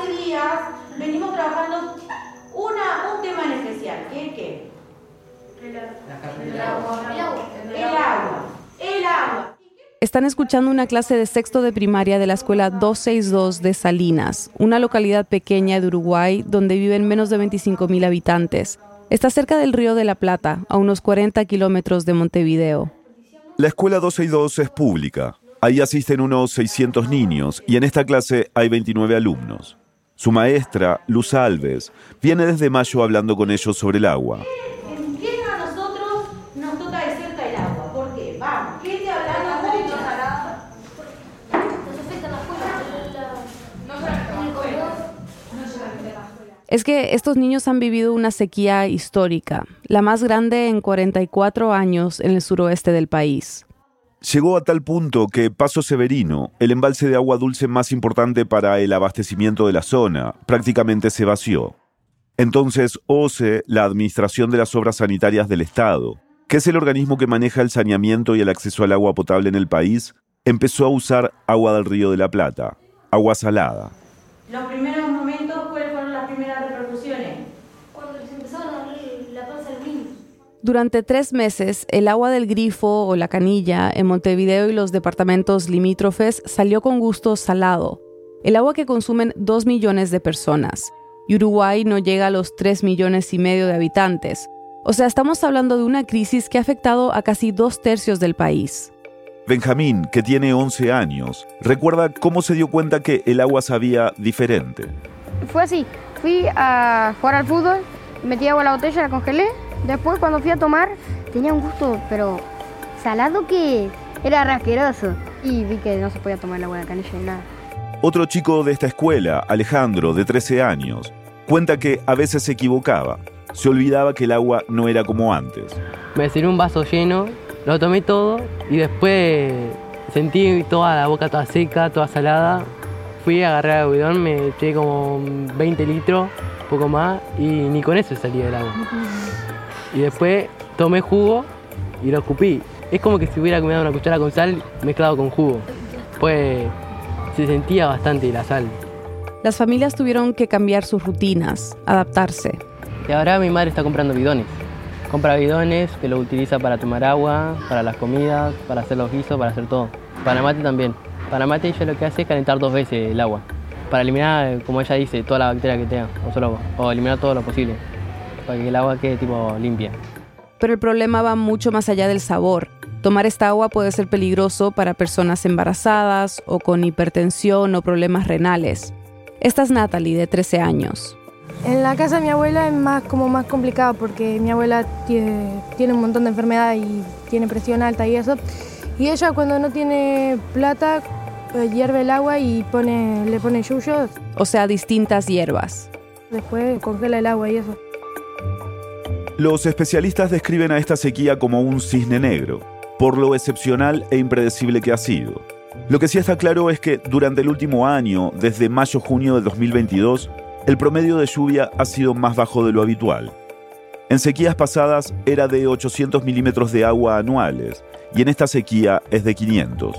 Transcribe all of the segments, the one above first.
hace días venimos trabajando una, un tema en especial, que es qué? El agua. El agua. El agua. Están escuchando una clase de sexto de primaria de la escuela 262 de Salinas, una localidad pequeña de Uruguay donde viven menos de 25.000 habitantes. Está cerca del Río de la Plata, a unos 40 kilómetros de Montevideo. La escuela 262 es pública. Ahí asisten unos 600 niños y en esta clase hay 29 alumnos. Su maestra, Luz Alves, viene desde mayo hablando con ellos sobre el agua. Es que estos niños han vivido una sequía histórica, la más grande en 44 años en el suroeste del país. Llegó a tal punto que Paso Severino, el embalse de agua dulce más importante para el abastecimiento de la zona, prácticamente se vació. Entonces, OCE, la Administración de las Obras Sanitarias del Estado, que es el organismo que maneja el saneamiento y el acceso al agua potable en el país, empezó a usar agua del Río de la Plata, agua salada. Los primeros momentos, ¿cuáles fueron las primeras repercusiones? Cuando les empezaron a abrir la panza a los niños. Durante tres meses, el agua del grifo o la canilla en Montevideo y los departamentos limítrofes salió con gusto salado, el agua que consumen dos millones de personas. Y Uruguay no llega a los tres millones y medio de habitantes. O sea, estamos hablando de una crisis que ha afectado a casi dos tercios del país. Benjamín, que tiene 11 años, recuerda cómo se dio cuenta que el agua sabía diferente. Fue así, fui a jugar al fútbol, metí agua en la botella, la congelé. Después cuando fui a tomar, tenía un gusto, pero salado que era rasqueroso. Y vi que no se podía tomar el agua de la canilla ni nada. Otro chico de esta escuela, Alejandro, de 13 años, cuenta que a veces se equivocaba. Se olvidaba que el agua no era como antes. Me sirvió un vaso lleno, lo tomé todo y después sentí toda la boca toda seca, toda salada. Fui a agarrar el bidón, me eché como 20 litros, poco más, y ni con eso salía el agua. Y después tomé jugo y lo escupí. Es como que si hubiera comido una cuchara con sal mezclado con jugo. Pues se sentía bastante la sal. Las familias tuvieron que cambiar sus rutinas, adaptarse. Y ahora mi madre está comprando bidones. Compra bidones que lo utiliza para tomar agua, para las comidas, para hacer los guisos, para hacer todo. Para mate también. Para mate ella lo que hace es calentar dos veces el agua. Para eliminar, como ella dice, toda la bacteria que tenga, o, solo, o eliminar todo lo posible. Para que el agua quede tipo limpia. Pero el problema va mucho más allá del sabor. Tomar esta agua puede ser peligroso para personas embarazadas o con hipertensión o problemas renales. Esta es Natalie, de 13 años. En la casa de mi abuela es más como más complicado porque mi abuela tiene, tiene un montón de enfermedades y tiene presión alta y eso. Y ella cuando no tiene plata eh, hierve el agua y pone, le pone yuyos. O sea, distintas hierbas. Después congela el agua y eso. Los especialistas describen a esta sequía como un cisne negro, por lo excepcional e impredecible que ha sido. Lo que sí está claro es que durante el último año, desde mayo-junio de 2022, el promedio de lluvia ha sido más bajo de lo habitual. En sequías pasadas era de 800 milímetros de agua anuales y en esta sequía es de 500.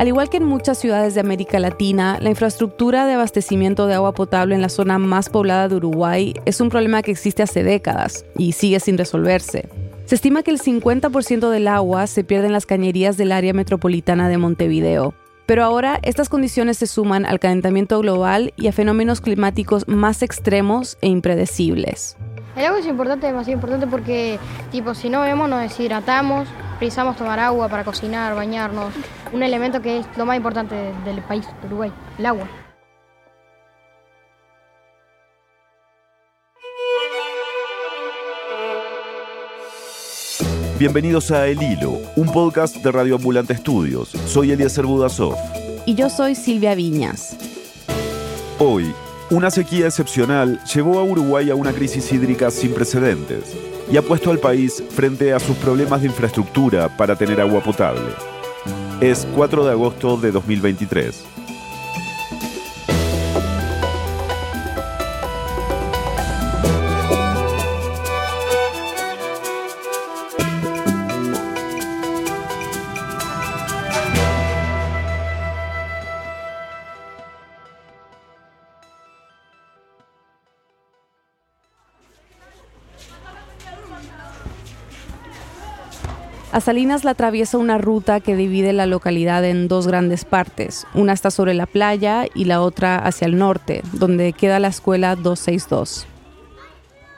Al igual que en muchas ciudades de América Latina, la infraestructura de abastecimiento de agua potable en la zona más poblada de Uruguay es un problema que existe hace décadas y sigue sin resolverse. Se estima que el 50% del agua se pierde en las cañerías del área metropolitana de Montevideo. Pero ahora estas condiciones se suman al calentamiento global y a fenómenos climáticos más extremos e impredecibles. El agua es importante, demasiado importante porque, tipo, si no bebemos nos deshidratamos, precisamos tomar agua para cocinar, bañarnos. Un elemento que es lo más importante del país, Uruguay, el agua. Bienvenidos a El Hilo, un podcast de Radio Ambulante Estudios. Soy Eliezer Budasov. Y yo soy Silvia Viñas. Hoy, una sequía excepcional llevó a Uruguay a una crisis hídrica sin precedentes y ha puesto al país frente a sus problemas de infraestructura para tener agua potable. Es 4 de agosto de 2023. A Salinas la atraviesa una ruta que divide la localidad en dos grandes partes. Una está sobre la playa y la otra hacia el norte, donde queda la escuela 262.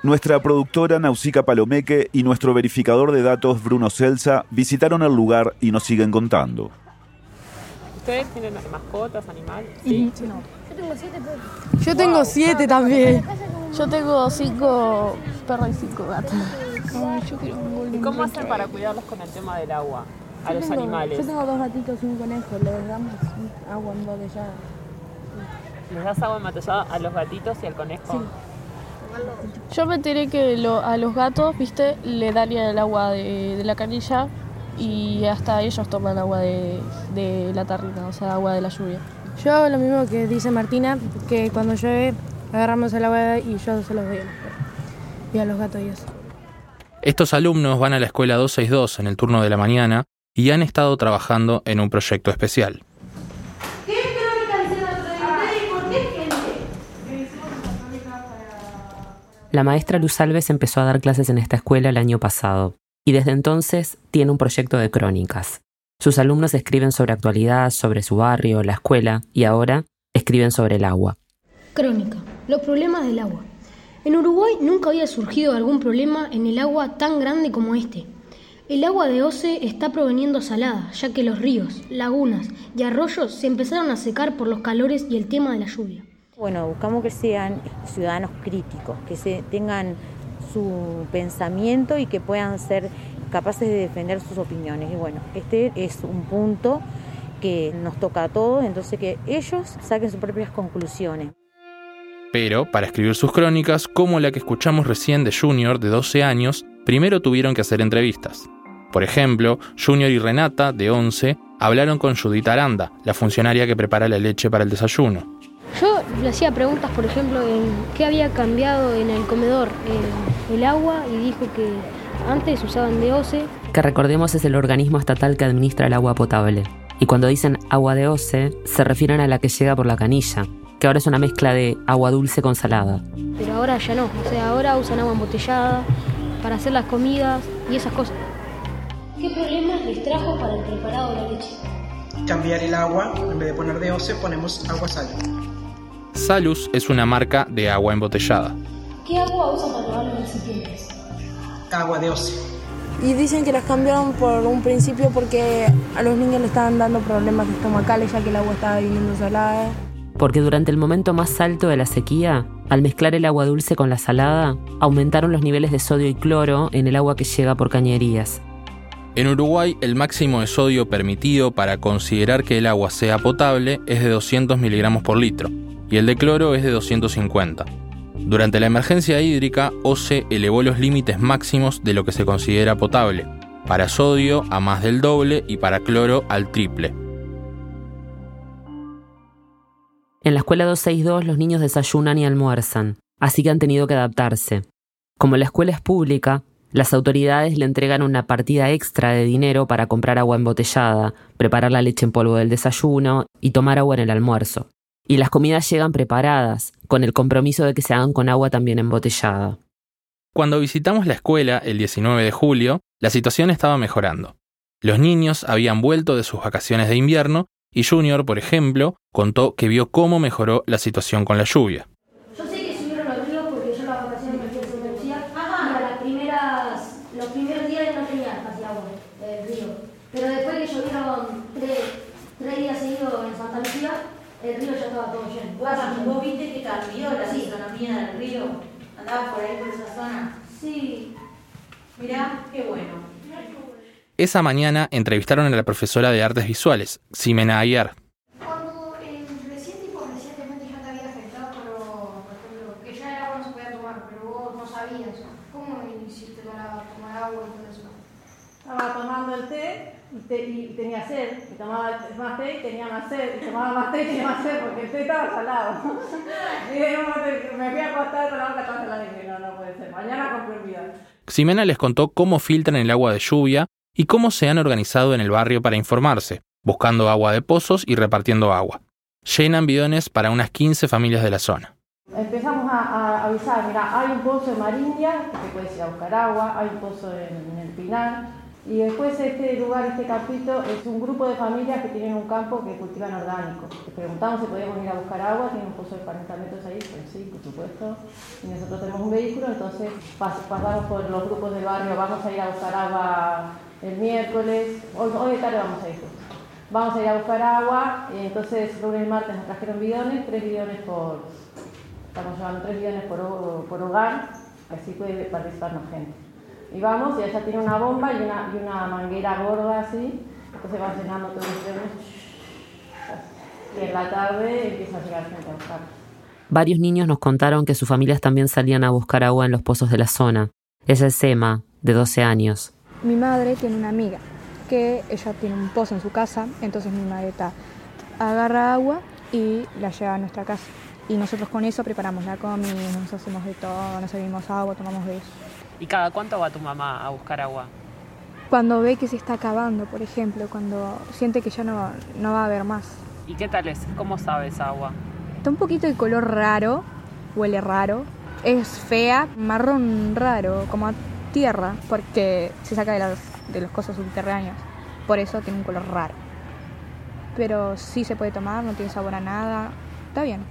Nuestra productora Nausica Palomeque y nuestro verificador de datos Bruno Celsa visitaron el lugar y nos siguen contando. ¿Ustedes tienen mascotas, animales? Sí. Yo tengo siete perros. Yo tengo siete también. Yo tengo cinco perros y cinco gatos. ¿Y cómo hacen para cuidarlos con el tema del agua? A los animales. Yo tengo dos gatitos y un conejo. Les damos agua embotellada. ¿Les das agua embotellada a los gatitos y al conejo? Sí. Yo me enteré que a los gatos, viste, le darían el agua de, la canilla y hasta ellos toman agua de, de, la tarrina, o sea, agua de la lluvia. Yo hago lo mismo que dice Martina, que cuando llueve agarramos el agua y yo se los doy a los y a los gatos y eso. Estos alumnos van a la escuela 262 en el turno de la mañana y han estado trabajando en un proyecto especial. La maestra Luz Alves empezó a dar clases en esta escuela el año pasado y desde entonces tiene un proyecto de crónicas. Sus alumnos escriben sobre actualidad, sobre su barrio, la escuela y ahora escriben sobre el agua. Crónica. Los problemas del agua. En Uruguay nunca había surgido algún problema en el agua tan grande como este. El agua de Ose está proveniendo salada, ya que los ríos, lagunas y arroyos se empezaron a secar por los calores y el tema de la lluvia. Bueno, buscamos que sean ciudadanos críticos, que se tengan su pensamiento y que puedan ser capaces de defender sus opiniones. Y bueno, este es un punto que nos toca a todos, entonces que ellos saquen sus propias conclusiones. Pero, para escribir sus crónicas, como la que escuchamos recién de Junior, de 12 años, primero tuvieron que hacer entrevistas. Por ejemplo, Junior y Renata, de 11, hablaron con Judith Aranda, la funcionaria que prepara la leche para el desayuno. Yo le hacía preguntas, por ejemplo, en qué había cambiado en el comedor el agua y dijo que antes usaban de OCE. Que recordemos es el organismo estatal que administra el agua potable. Y cuando dicen agua de OCE, se refieren a la que llega por la canilla, que ahora es una mezcla de agua dulce con salada. Pero ahora ya no, o sea, ahora usan agua embotellada para hacer las comidas y esas cosas. ¿Qué problemas les trajo para el preparado de la leche? Cambiar el agua, en vez de poner de OCE ponemos agua sal. Salus es una marca de agua embotellada. ¿Qué agua usan para lavar los recipientes? Agua de oce. Y dicen que las cambiaron por un principio porque a los niños le estaban dando problemas estomacales ya que el agua estaba viniendo salada. Porque durante el momento más alto de la sequía, al mezclar el agua dulce con la salada, aumentaron los niveles de sodio y cloro en el agua que llega por cañerías. En Uruguay, el máximo de sodio permitido para considerar que el agua sea potable es de 200 miligramos por litro, y el de cloro es de 250. Durante la emergencia hídrica, OCE elevó los límites máximos de lo que se considera potable, para sodio a más del doble y para cloro al triple. En la escuela 262 los niños desayunan y almuerzan, así que han tenido que adaptarse. Como la escuela es pública, las autoridades le entregan una partida extra de dinero para comprar agua embotellada, preparar la leche en polvo del desayuno y tomar agua en el almuerzo y las comidas llegan preparadas, con el compromiso de que se hagan con agua también embotellada. Cuando visitamos la escuela el 19 de julio, la situación estaba mejorando. Los niños habían vuelto de sus vacaciones de invierno y Junior, por ejemplo, contó que vio cómo mejoró la situación con la lluvia. Yo sé que subieron los ríos porque yo las vacaciones me fui a Santa Lucía y a las primeras, los primeros días no tenía casi agua del río. Pero después que llovieron tres, tres días seguidos en Santa Lucía, el río ya estaba todo lleno. Guapa, ¿vos viste que cambió la fisonomía del río? ¿Andabas por ahí por esa zona? Sí. Mirá, qué bueno. Esa mañana entrevistaron a la profesora de artes visuales, Ximena Ayer. Cuando eh, recién, tipo, recientemente ya te había afectado, pero, por ejemplo, que ya el agua no se podía tomar, pero vos no sabías. ¿Cómo hiciste para tomar agua y todo eso? Estaba tomando el té y, tenía sed, y tomaba más té y tenía más sed, y tomaba más té y tenía más sed, porque el té estaba salado. y me fui a acostar con la boca toda salada y dije, no, no puede ser, mañana compro el video. Ximena les contó cómo filtran el agua de lluvia y cómo se han organizado en el barrio para informarse, buscando agua de pozos y repartiendo agua. Llenan bidones para unas 15 familias de la zona. Empezamos a, avisar, mira, hay un pozo en Marindia, que puedes ir a buscar agua, hay un pozo en, en el Pinar, Y después este lugar, este campito, es un grupo de familias que tienen un campo que cultivan orgánico. Les preguntamos si podíamos ir a buscar agua, tienen un pozo de 40 metros ahí, pues sí, por supuesto. Y nosotros tenemos un vehículo, entonces pasamos por los grupos del barrio, vamos a ir a buscar agua el miércoles, hoy, hoy de tarde vamos a ir. Vamos a ir a buscar agua, entonces lunes y martes nos trajeron bidones, tres bidones por, estamos llevando tres bidones por, por hogar, así puede participar más gente. Y vamos, y ella tiene una bomba y una, y una manguera gorda así, entonces va llenando todos los bidones. Y en la tarde empieza a llegar gente a buscar. Varios niños nos contaron que sus familias también salían a buscar agua en los pozos de la zona. Ella es Emma, de 12 años. Mi madre tiene una amiga que ella tiene un pozo en su casa, entonces mi madre agarra agua y la lleva a nuestra casa. Y nosotros con eso preparamos la comida, nos hacemos de todo, nos servimos agua, tomamos de eso. ¿Y cada cuánto va tu mamá a buscar agua? Cuando ve que se está acabando, por ejemplo, cuando siente que ya no, no va a haber más. ¿Y qué tal es? ¿Cómo sabe esa agua? Está un poquito de color raro, huele raro. Es fea, marrón raro, como a tierra, porque se saca de, las, de los cosas subterráneos. Por eso tiene un color raro. Pero sí se puede tomar, no tiene sabor a nada. Está bien.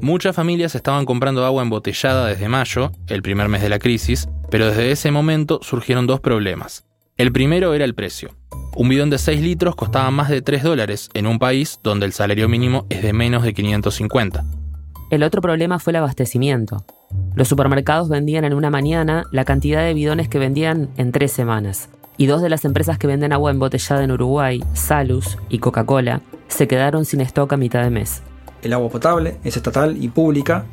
Muchas familias estaban comprando agua embotellada desde mayo, el primer mes de la crisis, pero desde ese momento surgieron dos problemas. El primero era el precio. Un bidón de 6 litros costaba más de 3 dólares en un país donde el salario mínimo es de menos de 550. El otro problema fue el abastecimiento. Los supermercados vendían en una mañana la cantidad de bidones que vendían en tres semanas. Y dos de las empresas que venden agua embotellada en Uruguay, Salus y Coca-Cola, se quedaron sin stock a mitad de mes. El agua potable es estatal y pública,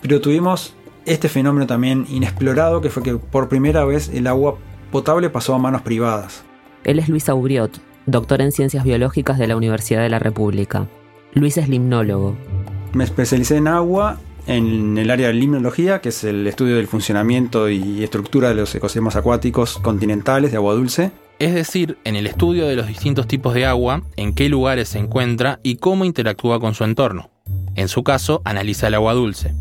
pero tuvimos este fenómeno también inexplorado que fue que por primera vez el agua potable pasó a manos privadas. Él es Luis Aubriot, doctor en ciencias biológicas de la Universidad de la República. Luis es limnólogo. Me especialicé en agua en el área de limnología, que es el estudio del funcionamiento y estructura de los ecosistemas acuáticos continentales de agua dulce. Es decir, en el estudio de los distintos tipos de agua, en qué lugares se encuentra y cómo interactúa con su entorno. En su caso, analiza el agua dulce.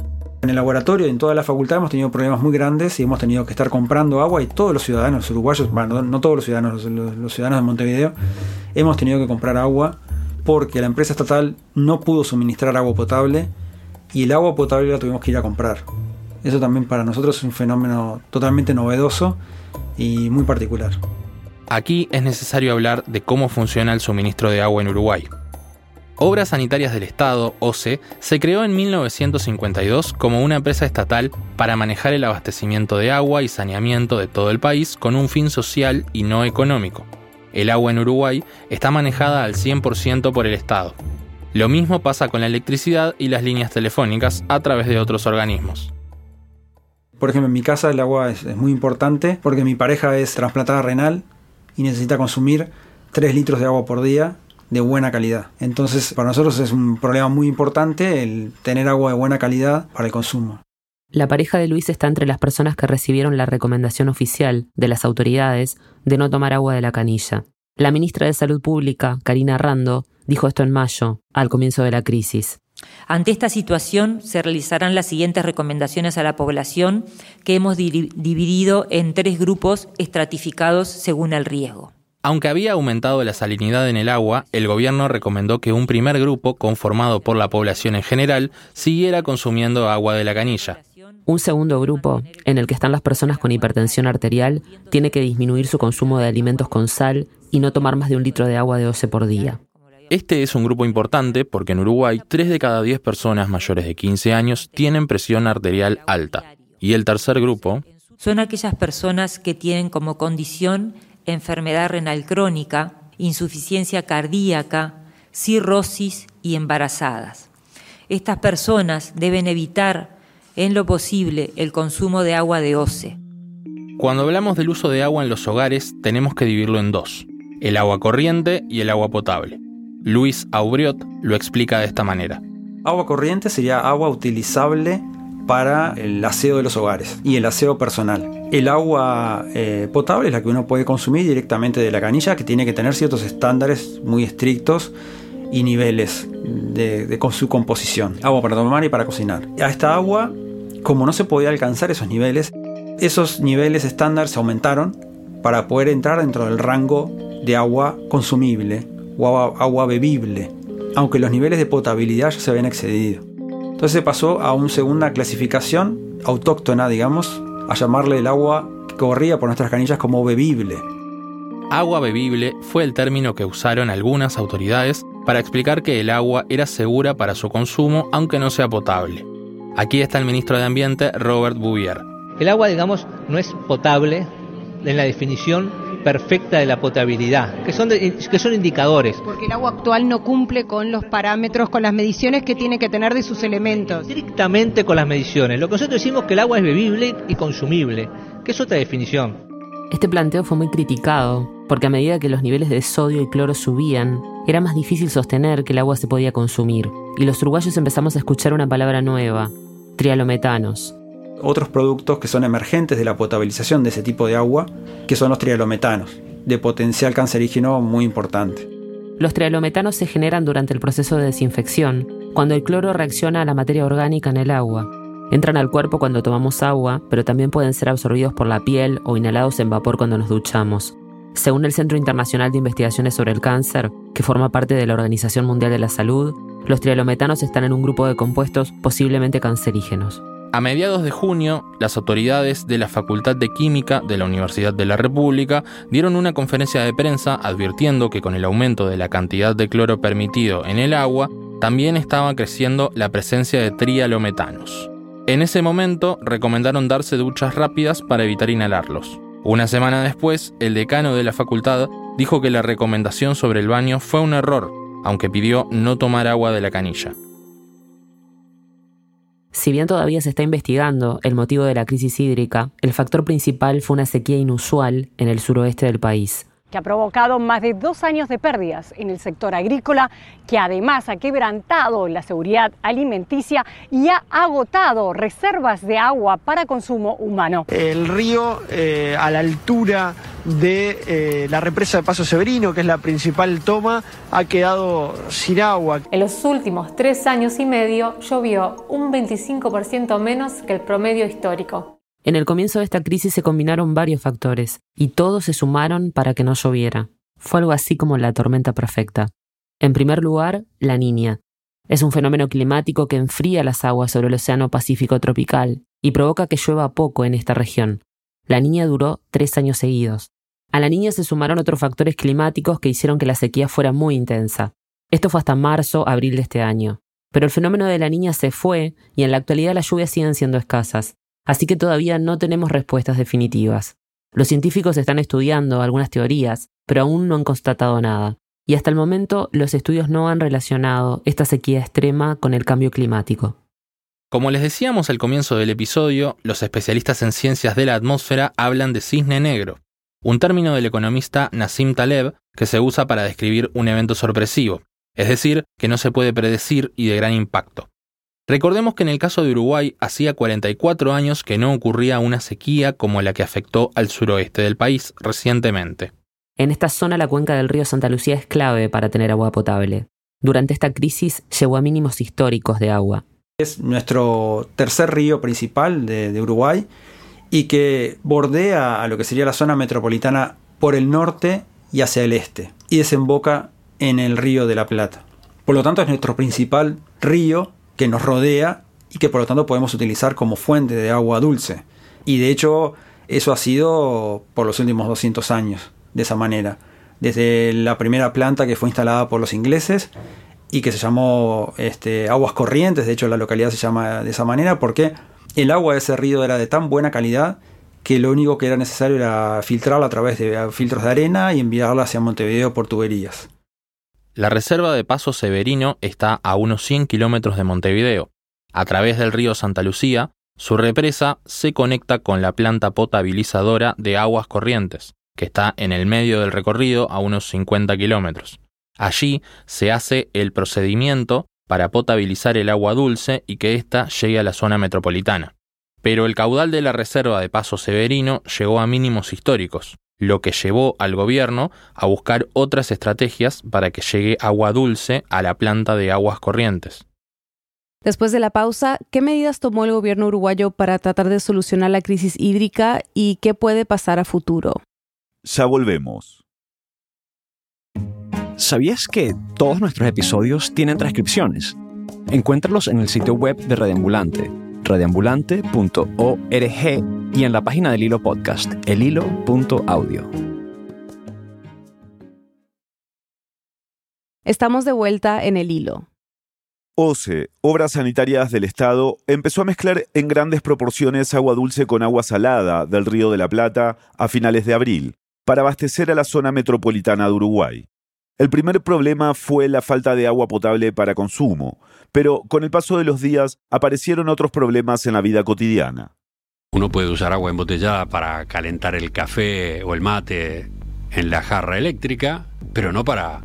En el laboratorio y en toda la facultad hemos tenido problemas muy grandes y hemos tenido que estar comprando agua y todos los ciudadanos uruguayos, bueno, no todos los ciudadanos, los ciudadanos de Montevideo, hemos tenido que comprar agua porque la empresa estatal no pudo suministrar agua potable y el agua potable la tuvimos que ir a comprar. Eso también para nosotros es un fenómeno totalmente novedoso y muy particular. Aquí es necesario hablar de cómo funciona el suministro de agua en Uruguay. Obras Sanitarias del Estado, OCE, se creó en 1952 como una empresa estatal para manejar el abastecimiento de agua y saneamiento de todo el país con un fin social y no económico. El agua en Uruguay está manejada al 100% por el Estado. Lo mismo pasa con la electricidad y las líneas telefónicas a través de otros organismos. Por ejemplo, en mi casa el agua es, muy importante porque mi pareja es trasplantada renal y necesita consumir 3 litros de agua por día de buena calidad. Entonces, para nosotros es un problema muy importante el tener agua de buena calidad para el consumo. La pareja de Luis está entre las personas que recibieron la recomendación oficial de las autoridades de no tomar agua de la canilla. La ministra de Salud Pública, Karina Rando, dijo esto en mayo, al comienzo de la crisis. Ante esta situación se realizarán las siguientes recomendaciones a la población que hemos dividido en tres grupos estratificados según el riesgo. Aunque había aumentado la salinidad en el agua, el gobierno recomendó que un primer grupo, conformado por la población en general, siguiera consumiendo agua de la canilla. Un segundo grupo, en el que están las personas con hipertensión arterial, tiene que disminuir su consumo de alimentos con sal y no tomar más de un litro de agua de OCE por día. Este es un grupo importante porque en Uruguay 3 de cada 10 personas mayores de 15 años tienen presión arterial alta. Y el tercer grupo son aquellas personas que tienen como condición enfermedad renal crónica, insuficiencia cardíaca, cirrosis y embarazadas. Estas personas deben evitar en lo posible el consumo de agua de OCE. Cuando hablamos del uso de agua en los hogares, tenemos que dividirlo en dos, el agua corriente y el agua potable. Luis Aubriot lo explica de esta manera. Agua corriente sería agua utilizable para el aseo de los hogares y el aseo personal. El agua eh, potable es la que uno puede consumir directamente de la canilla, que tiene que tener ciertos estándares muy estrictos y niveles de, su composición. Agua para tomar y para cocinar. A esta agua, como no se podía alcanzar esos niveles, Esos niveles estándar se aumentaron para poder entrar dentro del rango de agua consumible o agua, agua bebible, aunque los niveles de potabilidad ya se habían excedido. Entonces se pasó a una segunda clasificación autóctona, digamos, a llamarle el agua que corría por nuestras canillas como bebible. Agua bebible fue el término que usaron algunas autoridades para explicar que el agua era segura para su consumo aunque no sea potable. Aquí está el ministro de Ambiente, Robert Bouvier. El agua, digamos, no es potable en la definición perfecta de la potabilidad, que son, que son indicadores. Porque el agua actual no cumple con los parámetros, con las mediciones que tiene que tener de sus elementos. Estrictamente con las mediciones. Lo que nosotros decimos que el agua es bebible y consumible, que es otra definición. Este planteo fue muy criticado, porque a medida que los niveles de sodio y cloro subían, era más difícil sostener que el agua se podía consumir. Y los uruguayos empezamos a escuchar una palabra nueva, trialometanos, otros productos que son emergentes de la potabilización de ese tipo de agua, que son los trialometanos, de potencial cancerígeno muy importante. Los trialometanos se generan durante el proceso de desinfección, cuando el cloro reacciona a la materia orgánica en el agua. Entran al cuerpo cuando tomamos agua, pero también pueden ser absorbidos por la piel o inhalados en vapor cuando nos duchamos. Según el Centro Internacional de Investigaciones sobre el Cáncer, que forma parte de la Organización Mundial de la Salud, los trialometanos están en un grupo de compuestos posiblemente cancerígenos. A mediados de junio, las autoridades de la Facultad de Química de la Universidad de la República dieron una conferencia de prensa advirtiendo que con el aumento de la cantidad de cloro permitido en el agua, también estaba creciendo la presencia de trialometanos. En ese momento recomendaron darse duchas rápidas para evitar inhalarlos. Una semana después, el decano de la facultad dijo que la recomendación sobre el baño fue un error, aunque pidió no tomar agua de la canilla. Si bien todavía se está investigando el motivo de la crisis hídrica, el factor principal fue una sequía inusual en el suroeste del país que ha provocado más de dos años de pérdidas en el sector agrícola, que además ha quebrantado la seguridad alimenticia y ha agotado reservas de agua para consumo humano. El río eh, a la altura de eh, la represa de Paso Severino, que es la principal toma, ha quedado sin agua. En los últimos tres años y medio llovió un 25% menos que el promedio histórico. En el comienzo de esta crisis se combinaron varios factores, y todos se sumaron para que no lloviera. Fue algo así como la tormenta perfecta. En primer lugar, la niña. Es un fenómeno climático que enfría las aguas sobre el Océano Pacífico tropical y provoca que llueva poco en esta región. La niña duró tres años seguidos. A la niña se sumaron otros factores climáticos que hicieron que la sequía fuera muy intensa. Esto fue hasta marzo, abril de este año. Pero el fenómeno de la niña se fue y en la actualidad las lluvias siguen siendo escasas así que todavía no tenemos respuestas definitivas. Los científicos están estudiando algunas teorías, pero aún no han constatado nada. Y hasta el momento los estudios no han relacionado esta sequía extrema con el cambio climático. Como les decíamos al comienzo del episodio, los especialistas en ciencias de la atmósfera hablan de cisne negro, un término del economista Nassim Taleb que se usa para describir un evento sorpresivo, es decir, que no se puede predecir y de gran impacto. Recordemos que en el caso de Uruguay hacía 44 años que no ocurría una sequía como la que afectó al suroeste del país recientemente. En esta zona la cuenca del río Santa Lucía es clave para tener agua potable. Durante esta crisis llegó a mínimos históricos de agua. Es nuestro tercer río principal de, Uruguay y que bordea a lo que sería la zona metropolitana por el norte y hacia el este y desemboca en el río de la Plata. Por lo tanto es nuestro principal río que nos rodea y que por lo tanto podemos utilizar como fuente de agua dulce. Y de hecho eso ha sido por los últimos 200 años, de esa manera. Desde la primera planta que fue instalada por los ingleses y que se llamó este, Aguas Corrientes, de hecho la localidad se llama de esa manera porque el agua de ese río era de tan buena calidad que lo único que era necesario era filtrarla a través de filtros de arena y enviarla hacia Montevideo por tuberías. La reserva de Paso Severino está a unos 100 kilómetros de Montevideo. A través del río Santa Lucía, su represa se conecta con la planta potabilizadora de aguas corrientes, que está en el medio del recorrido a unos 50 kilómetros. Allí se hace el procedimiento para potabilizar el agua dulce y que ésta llegue a la zona metropolitana. Pero el caudal de la reserva de Paso Severino llegó a mínimos históricos lo que llevó al gobierno a buscar otras estrategias para que llegue agua dulce a la planta de aguas corrientes. Después de la pausa, ¿qué medidas tomó el gobierno uruguayo para tratar de solucionar la crisis hídrica y qué puede pasar a futuro? Ya volvemos. ¿Sabías que todos nuestros episodios tienen transcripciones? Encuéntralos en el sitio web de Radiambulante, radiambulante.org y en la página del Hilo Podcast, elhilo.audio. Estamos de vuelta en el hilo. OCE, Obras Sanitarias del Estado, empezó a mezclar en grandes proporciones agua dulce con agua salada del Río de la Plata a finales de abril, para abastecer a la zona metropolitana de Uruguay. El primer problema fue la falta de agua potable para consumo, pero con el paso de los días aparecieron otros problemas en la vida cotidiana. Uno puede usar agua embotellada para calentar el café o el mate en la jarra eléctrica, pero no para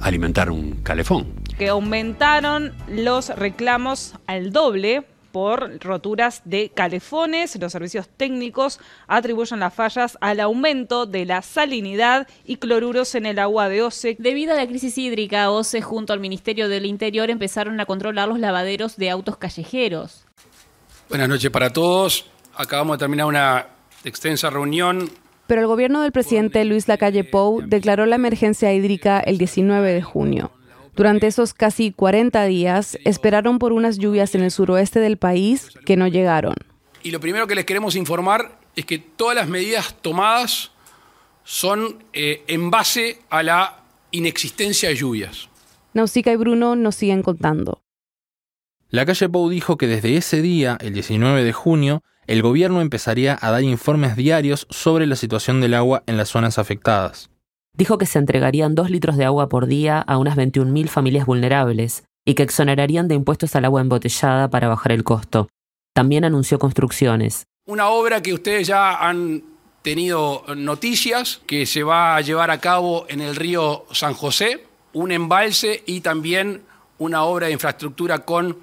alimentar un calefón que aumentaron los reclamos al doble por roturas de calefones. Los servicios técnicos atribuyen las fallas al aumento de la salinidad y cloruros en el agua de OCE. Debido a la crisis hídrica, OCE junto al Ministerio del Interior empezaron a controlar los lavaderos de autos callejeros. Buenas noches para todos. Acabamos de terminar una extensa reunión pero el gobierno del presidente Luis Lacalle Pou declaró la emergencia hídrica el 19 de junio. Durante esos casi 40 días esperaron por unas lluvias en el suroeste del país que no llegaron. Y lo primero que les queremos informar es que todas las medidas tomadas son eh, en base a la inexistencia de lluvias. Nausica y Bruno nos siguen contando. La calle Pou dijo que desde ese día, el 19 de junio, el gobierno empezaría a dar informes diarios sobre la situación del agua en las zonas afectadas dijo que se entregarían dos litros de agua por día a unas 21.000 familias vulnerables y que exonerarían de impuestos al agua embotellada para bajar el costo. También anunció construcciones. Una obra que ustedes ya han tenido noticias, que se va a llevar a cabo en el río San José, un embalse y también una obra de infraestructura con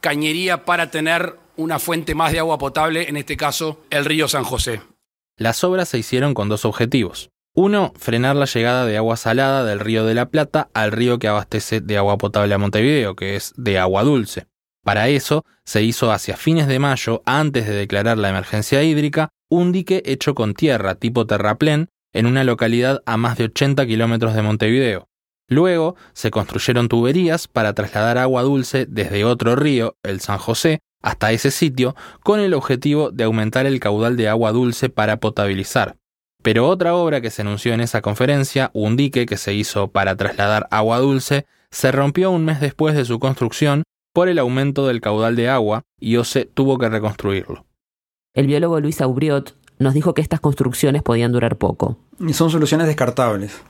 cañería para tener una fuente más de agua potable, en este caso el río San José. Las obras se hicieron con dos objetivos. Uno, frenar la llegada de agua salada del río de la Plata al río que abastece de agua potable a Montevideo, que es de agua dulce. Para eso, se hizo hacia fines de mayo, antes de declarar la emergencia hídrica, un dique hecho con tierra tipo terraplén en una localidad a más de 80 kilómetros de Montevideo. Luego, se construyeron tuberías para trasladar agua dulce desde otro río, el San José, hasta ese sitio, con el objetivo de aumentar el caudal de agua dulce para potabilizar. Pero otra obra que se anunció en esa conferencia, un dique que se hizo para trasladar agua dulce, se rompió un mes después de su construcción por el aumento del caudal de agua y OCE tuvo que reconstruirlo. El biólogo Luis Aubriot nos dijo que estas construcciones podían durar poco. Y son soluciones descartables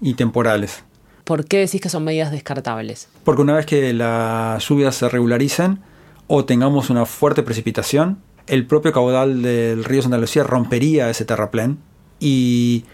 y temporales. ¿Por qué decís que son medidas descartables? Porque una vez que las lluvias se regularicen o tengamos una fuerte precipitación, el propio caudal del río Santa Lucía rompería ese terraplén y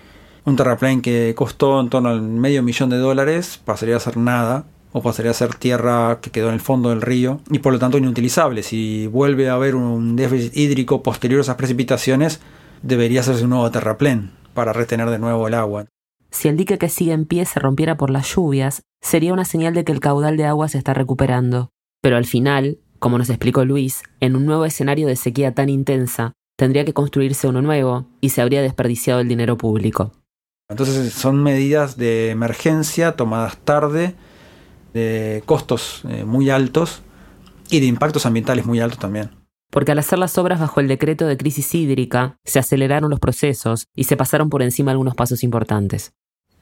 un terraplén que costó en torno al medio millón de dólares pasaría a ser nada o pasaría a ser tierra que quedó en el fondo del río y por lo tanto inutilizable. Si vuelve a haber un déficit hídrico posterior a esas precipitaciones, debería hacerse un nuevo terraplén para retener de nuevo el agua. Si el dique que sigue en pie se rompiera por las lluvias, sería una señal de que el caudal de agua se está recuperando. Pero al final, como nos explicó Luis, en un nuevo escenario de sequía tan intensa, tendría que construirse uno nuevo y se habría desperdiciado el dinero público. Entonces son medidas de emergencia tomadas tarde, de costos eh, muy altos y de impactos ambientales muy altos también. Porque al hacer las obras bajo el decreto de crisis hídrica, se aceleraron los procesos y se pasaron por encima algunos pasos importantes.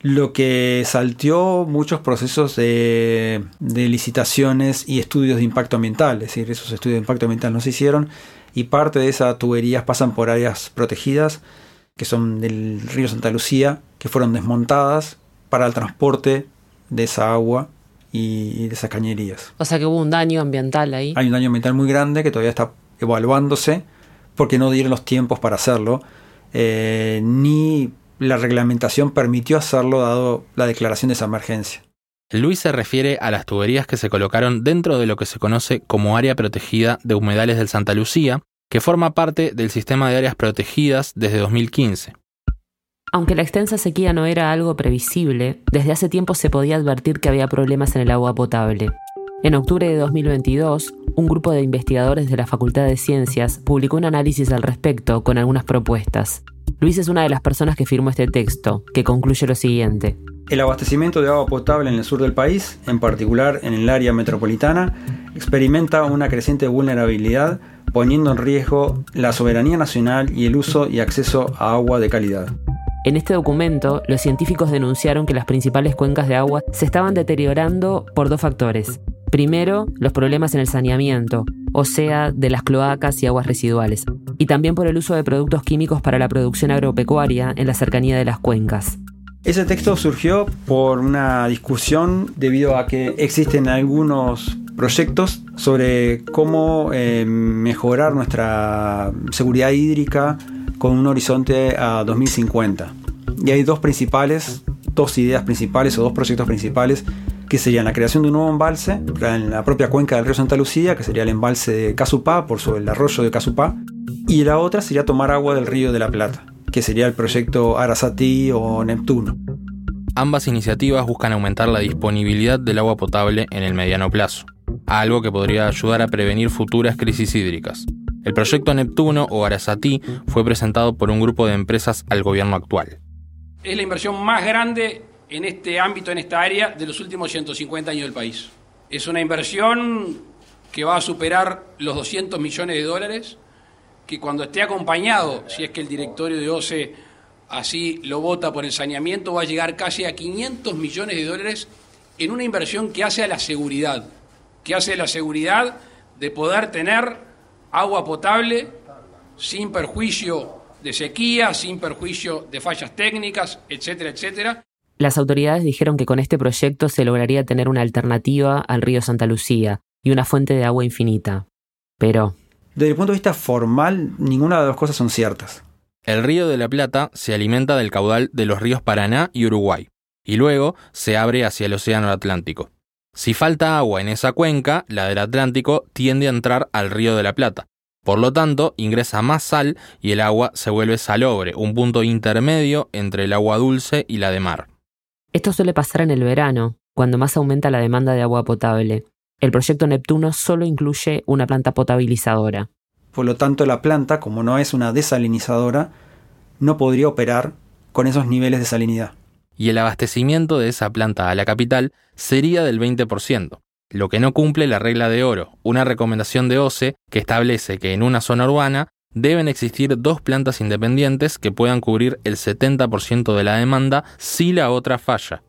Lo que salteó muchos procesos de, de licitaciones y estudios de impacto ambiental, es decir, esos estudios de impacto ambiental no se hicieron y parte de esas tuberías pasan por áreas protegidas que son del río Santa Lucía, que fueron desmontadas para el transporte de esa agua y de esas cañerías. O sea que hubo un daño ambiental ahí. Hay un daño ambiental muy grande que todavía está evaluándose porque no dieron los tiempos para hacerlo, eh, ni la reglamentación permitió hacerlo dado la declaración de esa emergencia. Luis se refiere a las tuberías que se colocaron dentro de lo que se conoce como área protegida de humedales del Santa Lucía, que forma parte del sistema de áreas protegidas desde 2015. Aunque la extensa sequía no era algo previsible, desde hace tiempo se podía advertir que había problemas en el agua potable. En octubre de 2022, un grupo de investigadores de la Facultad de Ciencias publicó un análisis al respecto con algunas propuestas. Luis es una de las personas que firmó este texto, que concluye lo siguiente. El abastecimiento de agua potable en el sur del país, en particular en el área metropolitana, experimenta una creciente vulnerabilidad, poniendo en riesgo la soberanía nacional y el uso y acceso a agua de calidad. En este documento, los científicos denunciaron que las principales cuencas de agua se estaban deteriorando por dos factores. Primero, los problemas en el saneamiento, o sea, de las cloacas y aguas residuales, y también por el uso de productos químicos para la producción agropecuaria en la cercanía de las cuencas. Ese texto surgió por una discusión debido a que existen algunos proyectos sobre cómo eh, mejorar nuestra seguridad hídrica con un horizonte a 2050. Y hay dos principales, dos ideas principales o dos proyectos principales que serían la creación de un nuevo embalse en la propia cuenca del río Santa Lucía, que sería el embalse de Casupá, por sobre el arroyo de Casupá, y la otra sería tomar agua del río de la Plata, que sería el proyecto Arasati o Neptuno. Ambas iniciativas buscan aumentar la disponibilidad del agua potable en el mediano plazo, algo que podría ayudar a prevenir futuras crisis hídricas. El proyecto Neptuno o Arasati fue presentado por un grupo de empresas al gobierno actual. Es la inversión más grande en este ámbito, en esta área, de los últimos 150 años del país. Es una inversión que va a superar los 200 millones de dólares, que cuando esté acompañado, si es que el directorio de OCE así lo vota por el saneamiento, va a llegar casi a 500 millones de dólares en una inversión que hace a la seguridad, que hace a la seguridad de poder tener agua potable sin perjuicio de sequía, sin perjuicio de fallas técnicas, etcétera, etcétera. Las autoridades dijeron que con este proyecto se lograría tener una alternativa al río Santa Lucía y una fuente de agua infinita. Pero... Desde el punto de vista formal, ninguna de las dos cosas son ciertas. El río de la Plata se alimenta del caudal de los ríos Paraná y Uruguay, y luego se abre hacia el Océano Atlántico. Si falta agua en esa cuenca, la del Atlántico tiende a entrar al río de la Plata. Por lo tanto, ingresa más sal y el agua se vuelve salobre, un punto intermedio entre el agua dulce y la de mar. Esto suele pasar en el verano, cuando más aumenta la demanda de agua potable. El proyecto Neptuno solo incluye una planta potabilizadora. Por lo tanto, la planta, como no es una desalinizadora, no podría operar con esos niveles de salinidad y el abastecimiento de esa planta a la capital sería del 20%, lo que no cumple la regla de oro, una recomendación de OCE que establece que en una zona urbana deben existir dos plantas independientes que puedan cubrir el 70% de la demanda si la otra falla.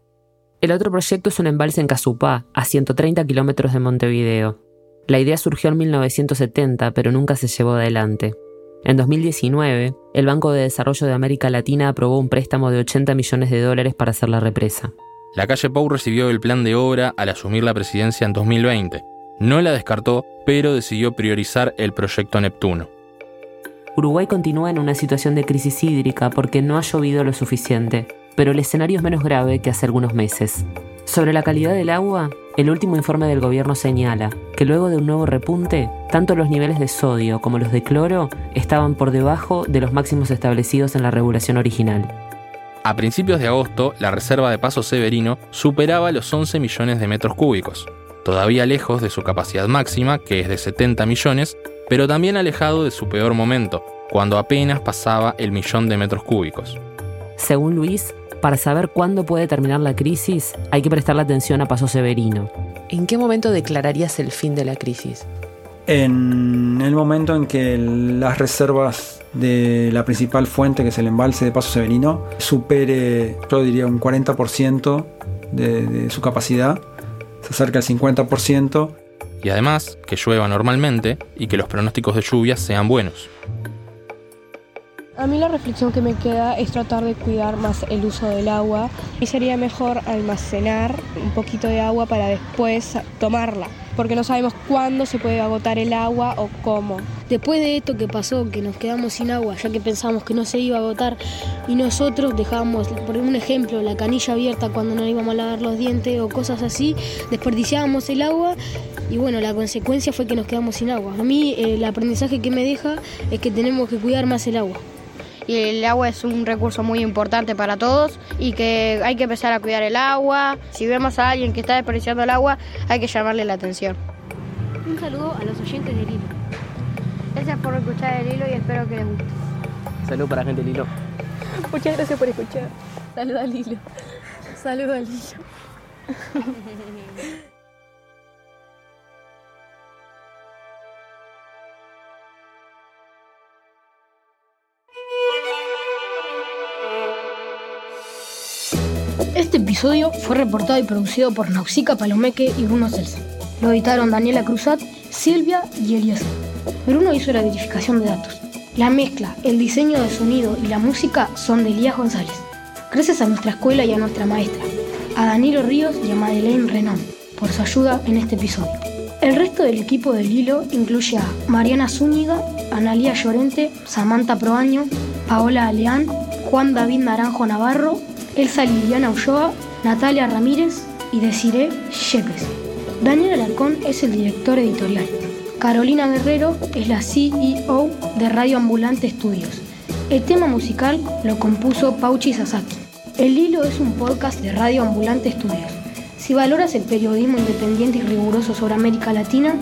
El otro proyecto es un embalse en Casupá, a 130 kilómetros de Montevideo. La idea surgió en 1970, pero nunca se llevó adelante. En 2019, el Banco de Desarrollo de América Latina aprobó un préstamo de 80 millones de dólares para hacer la represa. La calle Pau recibió el plan de obra al asumir la presidencia en 2020. No la descartó, pero decidió priorizar el proyecto Neptuno. Uruguay continúa en una situación de crisis hídrica porque no ha llovido lo suficiente, pero el escenario es menos grave que hace algunos meses. Sobre la calidad del agua, el último informe del gobierno señala que luego de un nuevo repunte, tanto los niveles de sodio como los de cloro estaban por debajo de los máximos establecidos en la regulación original. A principios de agosto, la reserva de Paso Severino superaba los 11 millones de metros cúbicos, todavía lejos de su capacidad máxima, que es de 70 millones, pero también alejado de su peor momento, cuando apenas pasaba el millón de metros cúbicos. Según Luis, para saber cuándo puede terminar la crisis, hay que prestarle atención a Paso Severino. ¿En qué momento declararías el fin de la crisis? En el momento en que las reservas de la principal fuente, que es el embalse de Paso Severino, supere, yo diría, un 40% de, de su capacidad, se acerca al 50%. Y además, que llueva normalmente y que los pronósticos de lluvias sean buenos. A mí la reflexión que me queda es tratar de cuidar más el uso del agua y sería mejor almacenar un poquito de agua para después tomarla, porque no sabemos cuándo se puede agotar el agua o cómo. Después de esto que pasó, que nos quedamos sin agua, ya que pensamos que no se iba a agotar y nosotros dejábamos, por un ejemplo, la canilla abierta cuando no íbamos a lavar los dientes o cosas así, desperdiciábamos el agua y bueno, la consecuencia fue que nos quedamos sin agua. A mí el aprendizaje que me deja es que tenemos que cuidar más el agua y el agua es un recurso muy importante para todos y que hay que empezar a cuidar el agua. Si vemos a alguien que está desperdiciando el agua, hay que llamarle la atención. Un saludo a los oyentes del hilo. Gracias por escuchar el hilo y espero que les guste. Salud para la gente del hilo. Muchas gracias por escuchar. Saludos al hilo. Saludos al hilo. episodio fue reportado y producido por Nausica Palomeque y Bruno Celsa. Lo editaron Daniela Cruzat, Silvia y Eliezer. Bruno hizo la verificación de datos. La mezcla, el diseño de sonido y la música son de Elías González. Gracias a nuestra escuela y a nuestra maestra, a Danilo Ríos y a Madeleine Renom, por su ayuda en este episodio. El resto del equipo del hilo incluye a Mariana Zúñiga, Analía Llorente, Samantha Proaño, Paola Aleán, Juan David Naranjo Navarro, Elsa Liliana Ulloa, Natalia Ramírez y Desiree Yepes. Daniel Alarcón es el director editorial. Carolina Guerrero es la CEO de Radio Ambulante Estudios. El tema musical lo compuso Pauchi Sasaki. El Hilo es un podcast de Radio Ambulante Estudios. Si valoras el periodismo independiente y riguroso sobre América Latina,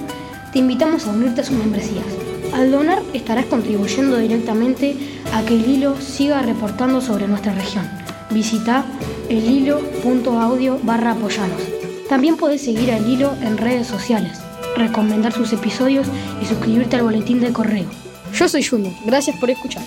te invitamos a unirte a sus membresías. Al donar estarás contribuyendo directamente a que el hilo siga reportando sobre nuestra región. Visita elhilo.audio barra apoyanos. También puedes seguir al hilo en redes sociales, recomendar sus episodios y suscribirte al boletín de correo. Yo soy Junior, gracias por escuchar.